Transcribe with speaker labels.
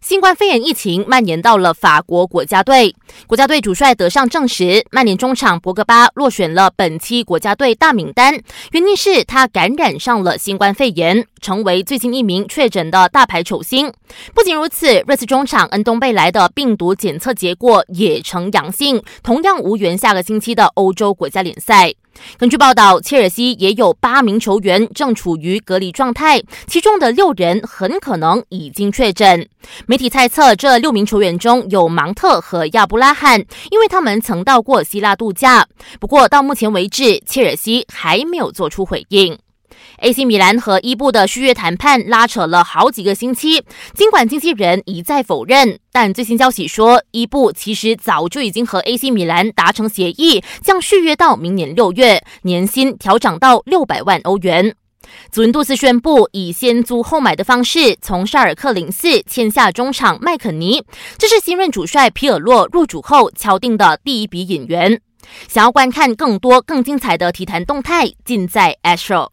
Speaker 1: 新冠肺炎疫情蔓延到了法国国家队，国家队主帅德尚证实，曼联中场博格巴落选了本期国家队大名单，原因是他感染上了新冠肺炎，成为最近一名确诊的大牌球星。不仅如此，瑞士中场恩东贝莱的病毒检测结果也呈阳性，同样无缘下个星期的欧洲国家联赛。根据报道，切尔西也有八名球员正处于隔离状态，其中的六人很可能已经确诊。媒体猜测，这六名球员中有芒特和亚布拉罕，因为他们曾到过希腊度假。不过，到目前为止，切尔西还没有做出回应。AC 米兰和伊布的续约谈判拉扯了好几个星期，尽管经纪人一再否认，但最新消息说，伊布其实早就已经和 AC 米兰达成协议，将续约到明年六月，年薪调涨到六百万欧元。祖云杜斯宣布以先租后买的方式从沙尔克零四签下中场麦肯尼，这是新任主帅皮尔洛入主后敲定的第一笔引援。想要观看更多更精彩的体坛动态，尽在 Astro。